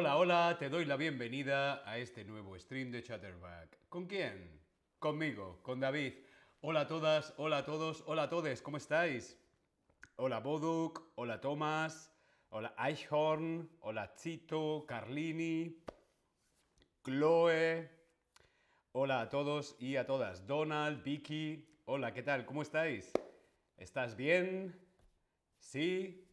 Hola, hola, te doy la bienvenida a este nuevo stream de Chatterback. ¿Con quién? Conmigo, con David. Hola a todas, hola a todos, hola a todos, ¿cómo estáis? Hola Boduk, hola Tomás, hola Eichhorn, hola Chito, Carlini, Chloe, hola a todos y a todas. Donald, Vicky, hola, ¿qué tal? ¿Cómo estáis? ¿Estás bien? ¿Sí?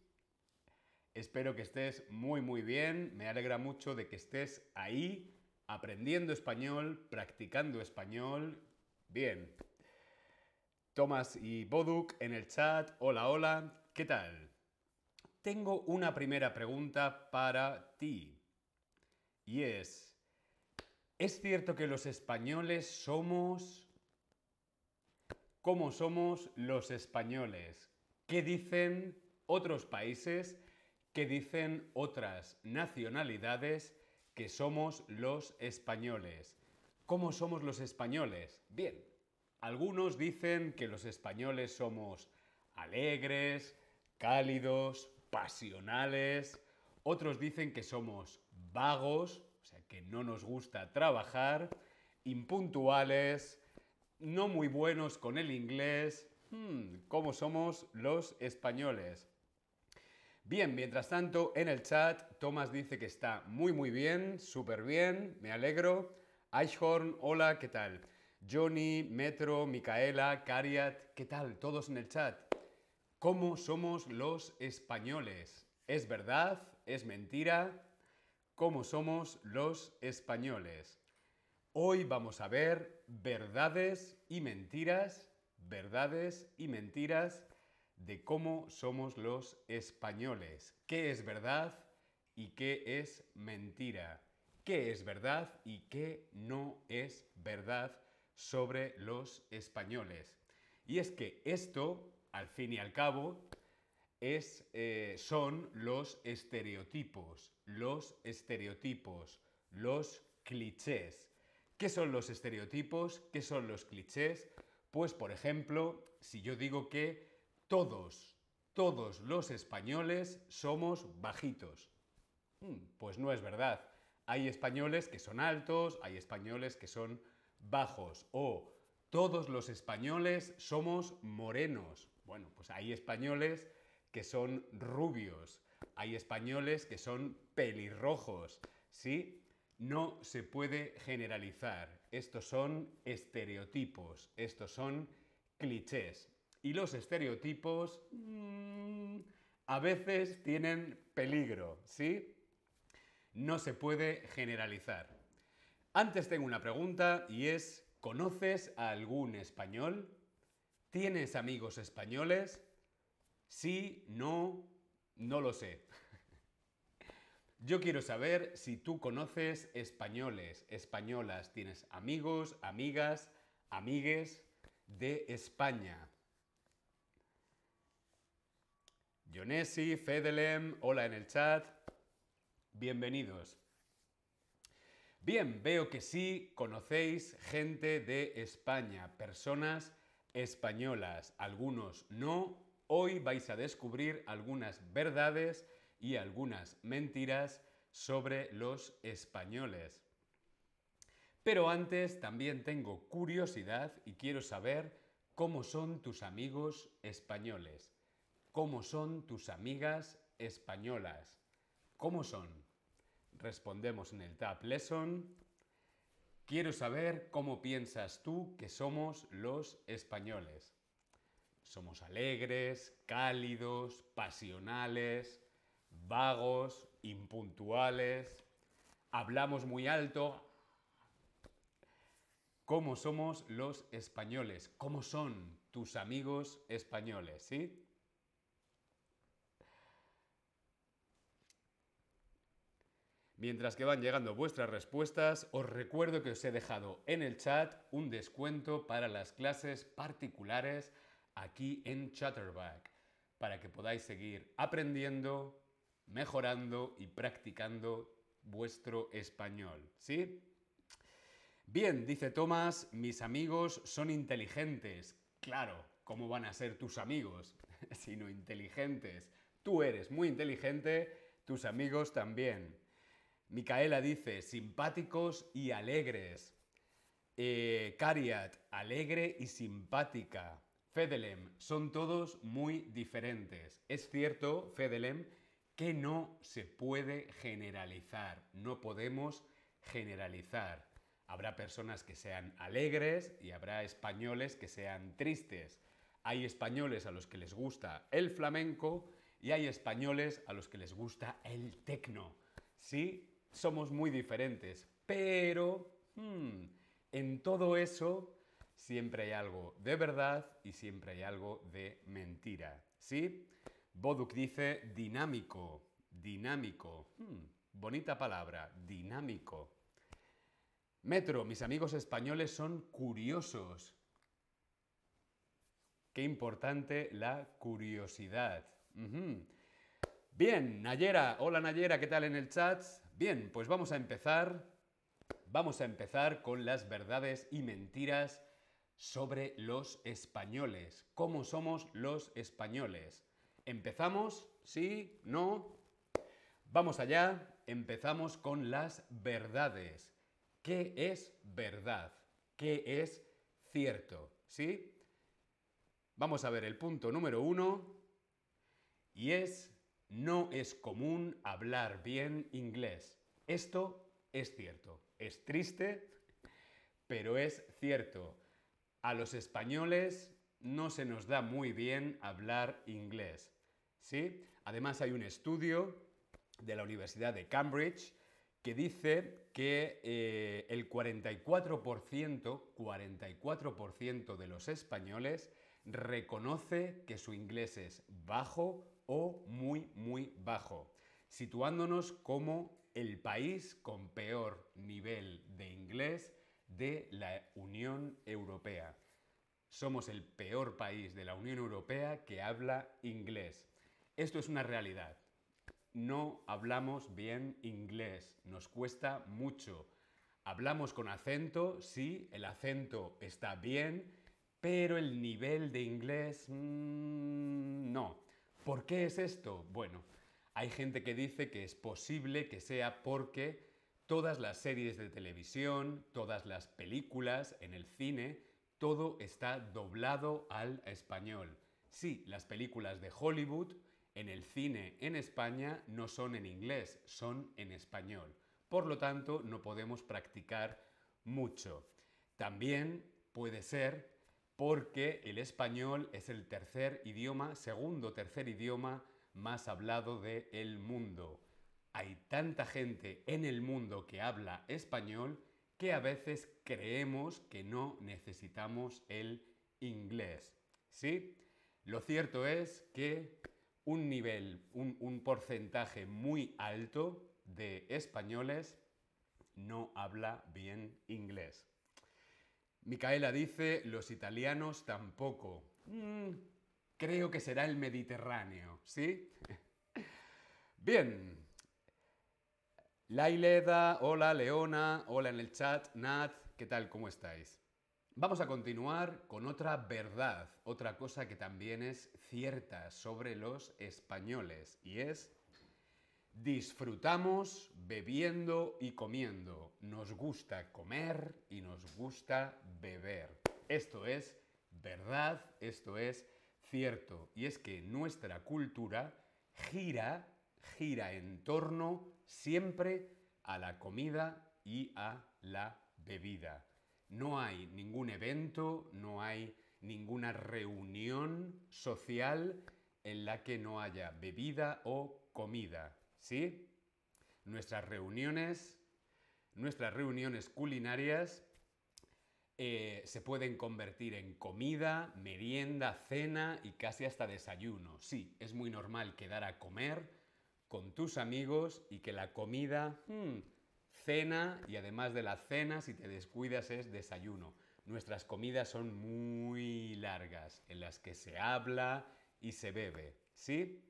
Espero que estés muy muy bien. Me alegra mucho de que estés ahí aprendiendo español, practicando español. Bien. Tomás y Boduk en el chat. Hola, hola. ¿Qué tal? Tengo una primera pregunta para ti. Y es, ¿es cierto que los españoles somos... ¿Cómo somos los españoles? ¿Qué dicen otros países? ¿Qué dicen otras nacionalidades que somos los españoles? ¿Cómo somos los españoles? Bien, algunos dicen que los españoles somos alegres, cálidos, pasionales. Otros dicen que somos vagos, o sea, que no nos gusta trabajar, impuntuales, no muy buenos con el inglés. Hmm, ¿Cómo somos los españoles? Bien, mientras tanto, en el chat, Tomás dice que está muy, muy bien, súper bien, me alegro. Eichhorn, hola, ¿qué tal? Johnny, Metro, Micaela, Cariat, ¿qué tal? Todos en el chat. ¿Cómo somos los españoles? ¿Es verdad? ¿Es mentira? ¿Cómo somos los españoles? Hoy vamos a ver verdades y mentiras, verdades y mentiras de cómo somos los españoles. ¿Qué es verdad y qué es mentira? ¿Qué es verdad y qué no es verdad sobre los españoles? Y es que esto, al fin y al cabo, es, eh, son los estereotipos, los estereotipos, los clichés. ¿Qué son los estereotipos? ¿Qué son los clichés? Pues, por ejemplo, si yo digo que todos, todos los españoles somos bajitos. Hmm, pues no es verdad. Hay españoles que son altos, hay españoles que son bajos. O todos los españoles somos morenos. Bueno, pues hay españoles que son rubios. Hay españoles que son pelirrojos. ¿Sí? No se puede generalizar. Estos son estereotipos. Estos son clichés. Y los estereotipos mmm, a veces tienen peligro, ¿sí? No se puede generalizar. Antes tengo una pregunta y es, ¿conoces a algún español? ¿Tienes amigos españoles? Sí, no, no lo sé. Yo quiero saber si tú conoces españoles, españolas, tienes amigos, amigas, amigues de España. Jonesi, Fedelem, hola en el chat. Bienvenidos. Bien, veo que sí conocéis gente de España, personas españolas, algunos no. Hoy vais a descubrir algunas verdades y algunas mentiras sobre los españoles. Pero antes también tengo curiosidad y quiero saber cómo son tus amigos españoles. ¿Cómo son tus amigas españolas? ¿Cómo son? Respondemos en el Tab Lesson. Quiero saber cómo piensas tú que somos los españoles. Somos alegres, cálidos, pasionales, vagos, impuntuales, hablamos muy alto. ¿Cómo somos los españoles? ¿Cómo son tus amigos españoles? ¿Sí? Mientras que van llegando vuestras respuestas, os recuerdo que os he dejado en el chat un descuento para las clases particulares aquí en Chatterback, para que podáis seguir aprendiendo, mejorando y practicando vuestro español, ¿sí? Bien, dice Tomás, mis amigos son inteligentes. Claro, ¿cómo van a ser tus amigos? sino inteligentes. Tú eres muy inteligente, tus amigos también. Micaela dice, simpáticos y alegres. Eh, Cariat, alegre y simpática. Fedelem, son todos muy diferentes. Es cierto, Fedelem, que no se puede generalizar. No podemos generalizar. Habrá personas que sean alegres y habrá españoles que sean tristes. Hay españoles a los que les gusta el flamenco y hay españoles a los que les gusta el tecno. Sí, somos muy diferentes, pero hmm, en todo eso siempre hay algo de verdad y siempre hay algo de mentira. ¿Sí? Boduk dice dinámico, dinámico. Hmm, bonita palabra, dinámico. Metro, mis amigos españoles son curiosos. Qué importante la curiosidad. Bien, Nayera, hola Nayera, ¿qué tal en el chat? Bien, pues vamos a empezar. Vamos a empezar con las verdades y mentiras sobre los españoles. ¿Cómo somos los españoles? ¿Empezamos? ¿Sí? ¿No? Vamos allá. Empezamos con las verdades. ¿Qué es verdad? ¿Qué es cierto? ¿Sí? Vamos a ver el punto número uno. Y es, no es común hablar bien inglés. Esto es cierto. Es triste, pero es cierto. A los españoles no se nos da muy bien hablar inglés. ¿Sí? Además hay un estudio de la Universidad de Cambridge que dice que eh, el 44%, 44% de los españoles reconoce que su inglés es bajo o muy, muy bajo, situándonos como el país con peor nivel de inglés de la Unión Europea. Somos el peor país de la Unión Europea que habla inglés. Esto es una realidad no hablamos bien inglés, nos cuesta mucho. Hablamos con acento, sí, el acento está bien, pero el nivel de inglés mm, no. ¿Por qué es esto? Bueno, hay gente que dice que es posible que sea porque todas las series de televisión, todas las películas en el cine, todo está doblado al español. Sí, las películas de Hollywood en el cine en España no son en inglés, son en español. Por lo tanto, no podemos practicar mucho. También puede ser porque el español es el tercer idioma, segundo tercer idioma más hablado del mundo. Hay tanta gente en el mundo que habla español que a veces creemos que no necesitamos el inglés. ¿Sí? Lo cierto es que un nivel, un, porcentaje muy alto de españoles no habla bien inglés. Micaela dice, los italianos tampoco. Mm, creo que será el Mediterráneo, ¿sí? Bien. Laileda, hola Leona, hola en el chat, Nat, ¿qué tal? ¿Cómo estáis? Vamos a continuar con otra verdad, otra cosa que también es cierta sobre los españoles y es disfrutamos bebiendo y comiendo. Nos gusta comer y nos gusta beber. Esto es verdad, esto es cierto. Y es que nuestra cultura gira, gira en torno siempre a la comida y a la bebida. No hay ningún evento, no hay ninguna reunión social en la que no haya bebida o comida, ¿sí? Nuestras reuniones, nuestras reuniones culinarias eh, se pueden convertir en comida, merienda, cena y casi hasta desayuno. Sí, es muy normal quedar a comer con tus amigos y que la comida... Hmm, cena y además de la cena, si te descuidas, es desayuno. Nuestras comidas son muy largas, en las que se habla y se bebe, ¿sí?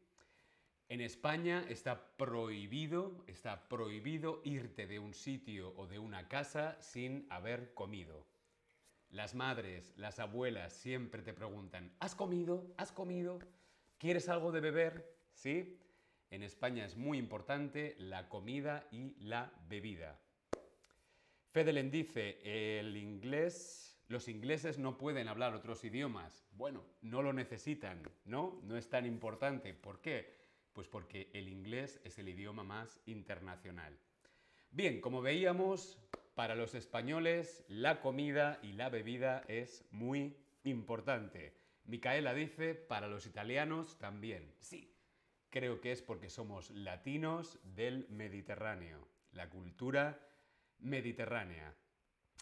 En España está prohibido, está prohibido irte de un sitio o de una casa sin haber comido. Las madres, las abuelas siempre te preguntan, ¿has comido? ¿Has comido? ¿Quieres algo de beber? ¿Sí? en España es muy importante la comida y la bebida. Fedelen dice, el inglés, los ingleses no pueden hablar otros idiomas. Bueno, no lo necesitan, ¿no? No es tan importante. ¿Por qué? Pues porque el inglés es el idioma más internacional. Bien, como veíamos, para los españoles la comida y la bebida es muy importante. Micaela dice, para los italianos también. Sí, creo que es porque somos latinos del Mediterráneo, la cultura mediterránea.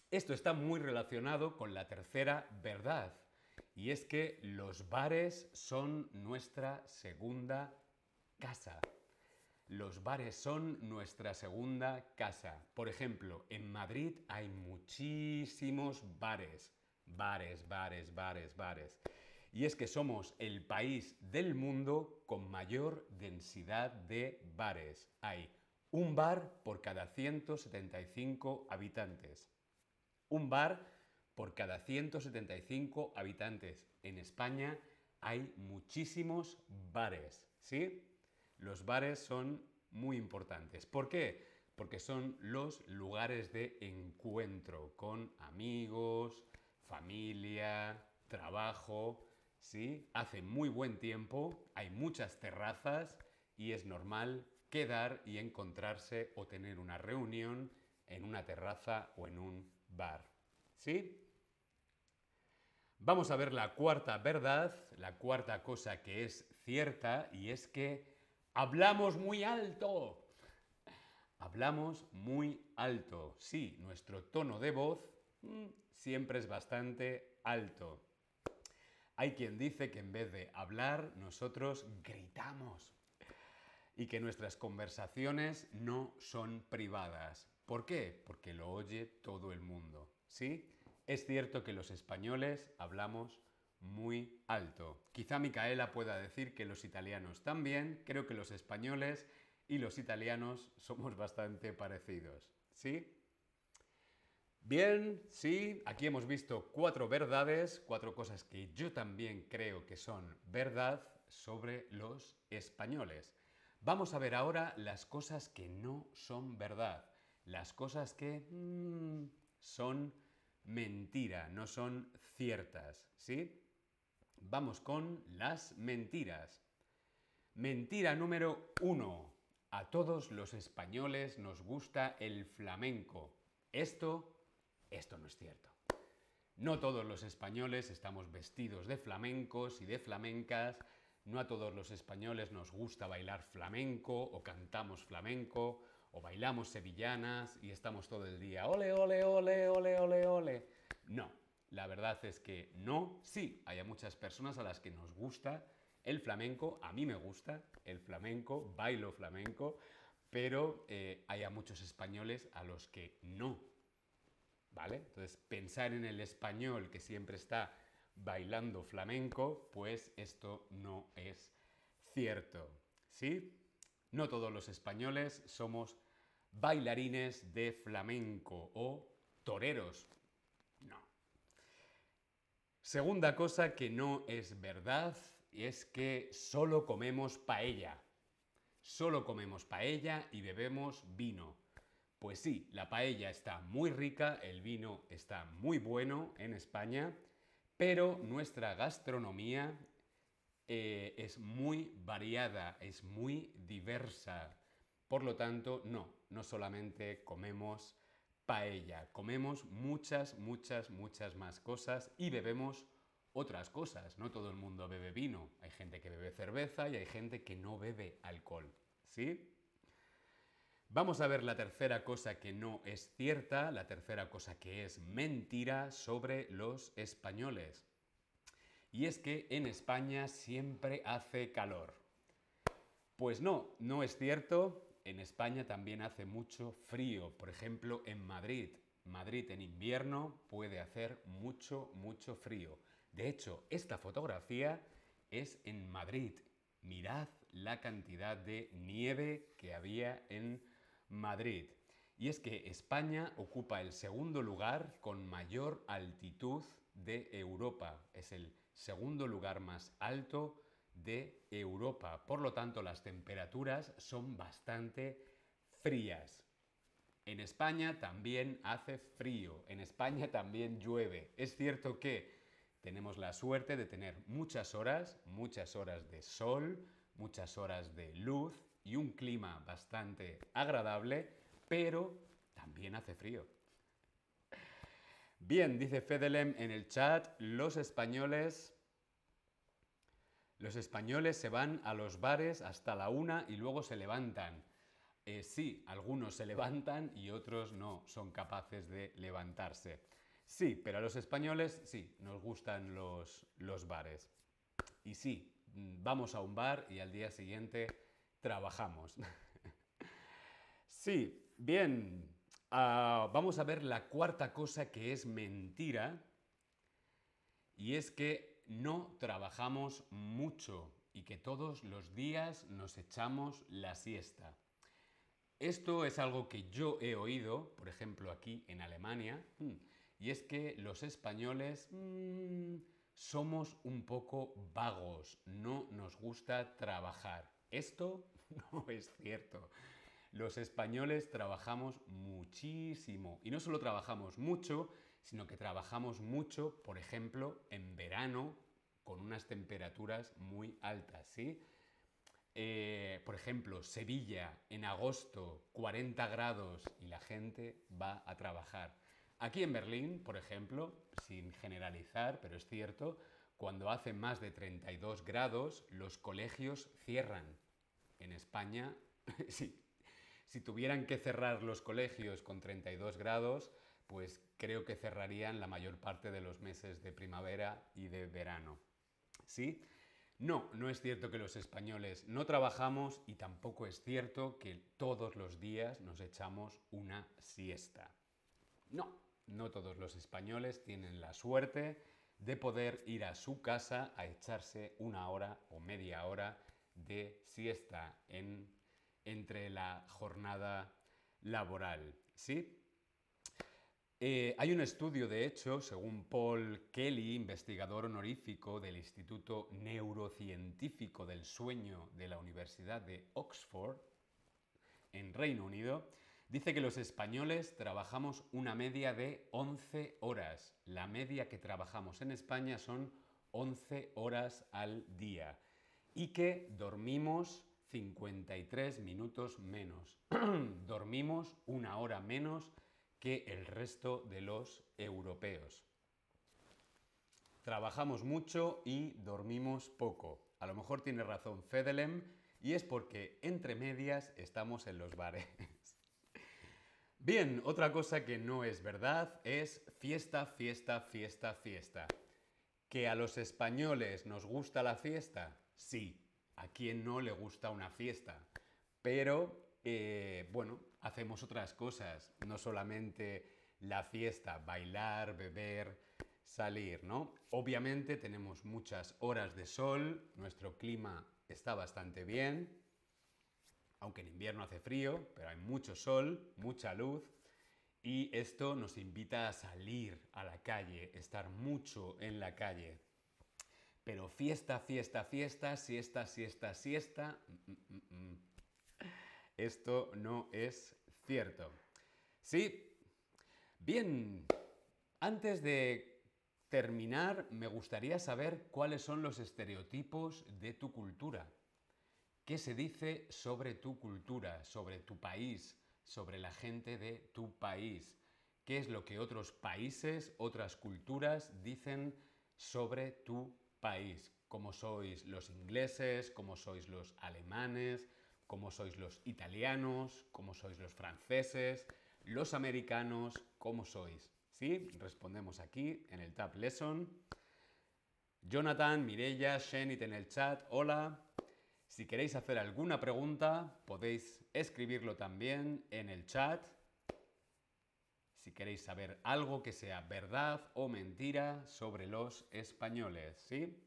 Esto está muy relacionado con la tercera verdad, y es que los bares son nuestra segunda casa. Los bares son nuestra segunda casa. Por ejemplo, en Madrid hay muchísimos bares. Bares, bares, bares, bares. Y es que somos el país del mundo con mayor densidad de bares. Hay un bar por cada 175 habitantes. Un bar por cada 175 habitantes. En España hay muchísimos bares, ¿sí? Los bares son muy importantes. ¿Por qué? Porque son los lugares de encuentro con amigos, familia, trabajo, ¿sí? Hace muy buen tiempo, hay muchas terrazas y es normal quedar y encontrarse o tener una reunión en una terraza o en un bar. ¿Sí? Vamos a ver la cuarta verdad, la cuarta cosa que es cierta y es que hablamos muy alto. Hablamos muy alto. Sí, nuestro tono de voz mm, siempre es bastante alto. Hay quien dice que en vez de hablar, nosotros gritamos y que nuestras conversaciones no son privadas. ¿Por qué? Porque lo oye todo el mundo. ¿Sí? Es cierto que los españoles hablamos muy alto. Quizá Micaela pueda decir que los italianos también, creo que los españoles y los italianos somos bastante parecidos. ¿Sí? Bien, sí, aquí hemos visto cuatro verdades, cuatro cosas que yo también creo que son verdad sobre los españoles. Vamos a ver ahora las cosas que no son verdad, las cosas que mm, son mentira, no son ciertas, ¿sí? Vamos con las mentiras. Mentira número uno. A todos los españoles nos gusta el flamenco. Esto esto no es cierto. No todos los españoles estamos vestidos de flamencos y de flamencas, no a todos los españoles nos gusta bailar flamenco o cantamos flamenco o bailamos sevillanas y estamos todo el día ole, ole, ole, ole, ole, ole. No, la verdad es que no, sí, hay muchas personas a las que nos gusta el flamenco, a mí me gusta el flamenco, bailo flamenco, pero eh, hay a muchos españoles a los que no ¿vale? Entonces, pensar en el español que siempre está bailando flamenco, pues esto no es cierto, ¿sí? No todos los españoles somos bailarines de flamenco o toreros. Segunda cosa que no es verdad es que solo comemos paella. Solo comemos paella y bebemos vino. Pues sí, la paella está muy rica, el vino está muy bueno en España, pero nuestra gastronomía eh, es muy variada, es muy diversa. Por lo tanto, no, no solamente comemos paella, comemos muchas, muchas, muchas más cosas y bebemos otras cosas. No todo el mundo bebe vino, hay gente que bebe cerveza y hay gente que no bebe alcohol. ¿Sí? Vamos a ver la tercera cosa que no es cierta, la tercera cosa que es mentira sobre los españoles. Y es que en España siempre hace calor. Pues no, no es cierto. En España también hace mucho frío. Por ejemplo, en Madrid. Madrid en invierno puede hacer mucho, mucho frío. De hecho, esta fotografía es en Madrid. Mirad la cantidad de nieve que había en Madrid. Y es que España ocupa el segundo lugar con mayor altitud de Europa. Es el segundo lugar más alto de Europa. Por lo tanto, las temperaturas son bastante frías. En España también hace frío, en España también llueve. Es cierto que tenemos la suerte de tener muchas horas, muchas horas de sol, muchas horas de luz y un clima bastante agradable, pero también hace frío. Bien, dice Fedelem en el chat, los españoles los españoles se van a los bares hasta la una y luego se levantan. Eh, sí, algunos se levantan y otros no son capaces de levantarse. Sí, pero a los españoles sí, nos gustan los, los bares. Y sí, vamos a un bar y al día siguiente trabajamos. sí, bien. Ah, vamos a ver la cuarta cosa que es mentira. Y es que no trabajamos mucho y que todos los días nos echamos la siesta. Esto es algo que yo he oído, por ejemplo, aquí en Alemania, mm, y es que los españoles mm, somos un poco vagos, no nos gusta trabajar. Esto no es cierto. Los españoles trabajamos muchísimo, y no solo trabajamos mucho, sino que trabajamos mucho, por ejemplo, en verano con unas temperaturas muy altas, ¿sí? Eh, por ejemplo, Sevilla en agosto, 40 grados y la gente va a trabajar. Aquí en Berlín, por ejemplo, sin generalizar, pero es cierto, cuando hace más de 32 grados, los colegios cierran. En España, si tuvieran que cerrar los colegios con 32 grados, pues creo que cerrarían la mayor parte de los meses de primavera y de verano. ¿Sí? No, no es cierto que los españoles no trabajamos y tampoco es cierto que todos los días nos echamos una siesta. No, no todos los españoles tienen la suerte de poder ir a su casa a echarse una hora o media hora de siesta entre la jornada laboral. ¿Sí? Eh, hay un estudio, de hecho, según Paul Kelly, investigador honorífico del Instituto Neurocientífico del Sueño de la Universidad de Oxford, en Reino Unido, dice que los españoles trabajamos una media de 11 horas. La media que trabajamos en España son 11 horas al día y que dormimos 53 minutos menos. dormimos una hora menos que el resto de los europeos. Trabajamos mucho y dormimos poco. A lo mejor tiene razón Fedelem y es porque entre medias estamos en los bares. Bien, otra cosa que no es verdad es fiesta, fiesta, fiesta, fiesta. ¿Que a los españoles nos gusta la fiesta? Sí, a quien no le gusta una fiesta. Pero, eh, bueno, hacemos otras cosas, no solamente la fiesta, bailar, beber, salir, ¿no? Obviamente tenemos muchas horas de sol, nuestro clima está bastante bien, aunque en invierno hace frío, pero hay mucho sol, mucha luz, y esto nos invita a salir a la calle, estar mucho en la calle. Pero fiesta, fiesta, fiesta, siesta, siesta, siesta, mm, mm, mm, esto no es cierto. Sí. Bien. Antes de terminar, me gustaría saber cuáles son los estereotipos de tu cultura. ¿Qué se dice sobre tu cultura, sobre tu país, sobre la gente de tu país? ¿Qué es lo que otros países, otras culturas dicen sobre tu país? ¿Cómo sois los ingleses? ¿Cómo sois los alemanes? Cómo sois los italianos, cómo sois los franceses, los americanos, cómo sois. ¿Sí? Respondemos aquí en el Tab Lesson. Jonathan, Mirella, Shenit en el chat, hola. Si queréis hacer alguna pregunta, podéis escribirlo también en el chat. Si queréis saber algo que sea verdad o mentira sobre los españoles, ¿sí?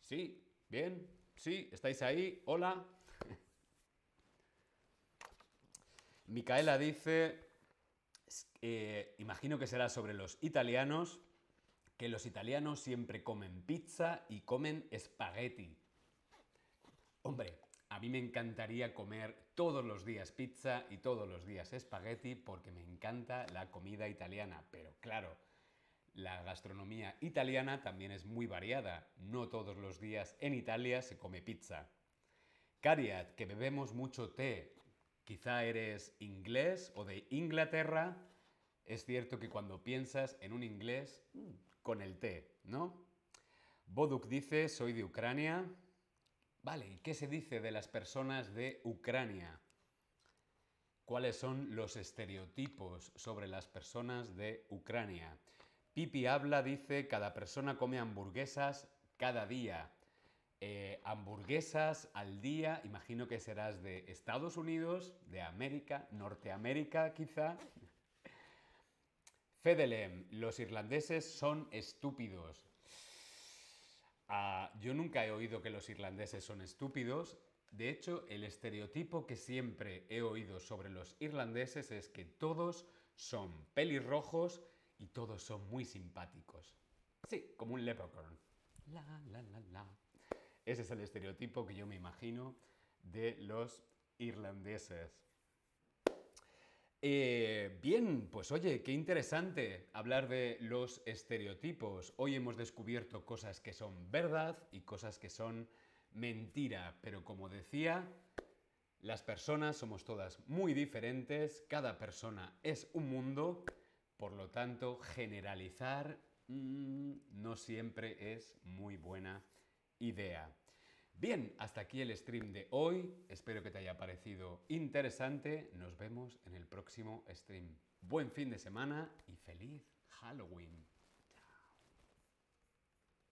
Sí, bien, Sí, ¿estáis ahí? Hola. Micaela dice, eh, imagino que será sobre los italianos. que los italianos siempre comen pizza y comen espagueti. Hombre, a mí me encantaría comer todos los días pizza y todos los días espagueti porque me encanta la comida italiana, pero claro, la gastronomía italiana también es muy variada. No todos los días en Italia se come pizza. Cariat, que bebemos mucho té. Quizá eres inglés o de Inglaterra. Es cierto que cuando piensas en un inglés, mm, con el té, ¿no? Boduk dice, soy de Ucrania. Vale, ¿y qué se dice de las personas de Ucrania? ¿Cuáles son los estereotipos sobre las personas de Ucrania? Pipi habla, dice, cada persona come hamburguesas cada día. Eh, hamburguesas al día, imagino que serás de Estados Unidos, de América, Norteamérica quizá. Fedelem, los irlandeses son estúpidos. Ah, yo nunca he oído que los irlandeses son estúpidos. De hecho, el estereotipo que siempre he oído sobre los irlandeses es que todos son pelirrojos y todos son muy simpáticos. Sí, como un leprechaun. La, la, la. Ese es el estereotipo que yo me imagino de los irlandeses. Eh, bien, pues oye, qué interesante hablar de los estereotipos. Hoy hemos descubierto cosas que son verdad y cosas que son mentira, pero como decía, las personas somos todas muy diferentes, cada persona es un mundo por lo tanto, generalizar mm, no siempre es muy buena idea. Bien, hasta aquí el stream de hoy. Espero que te haya parecido interesante. Nos vemos en el próximo stream. Buen fin de semana y feliz Halloween.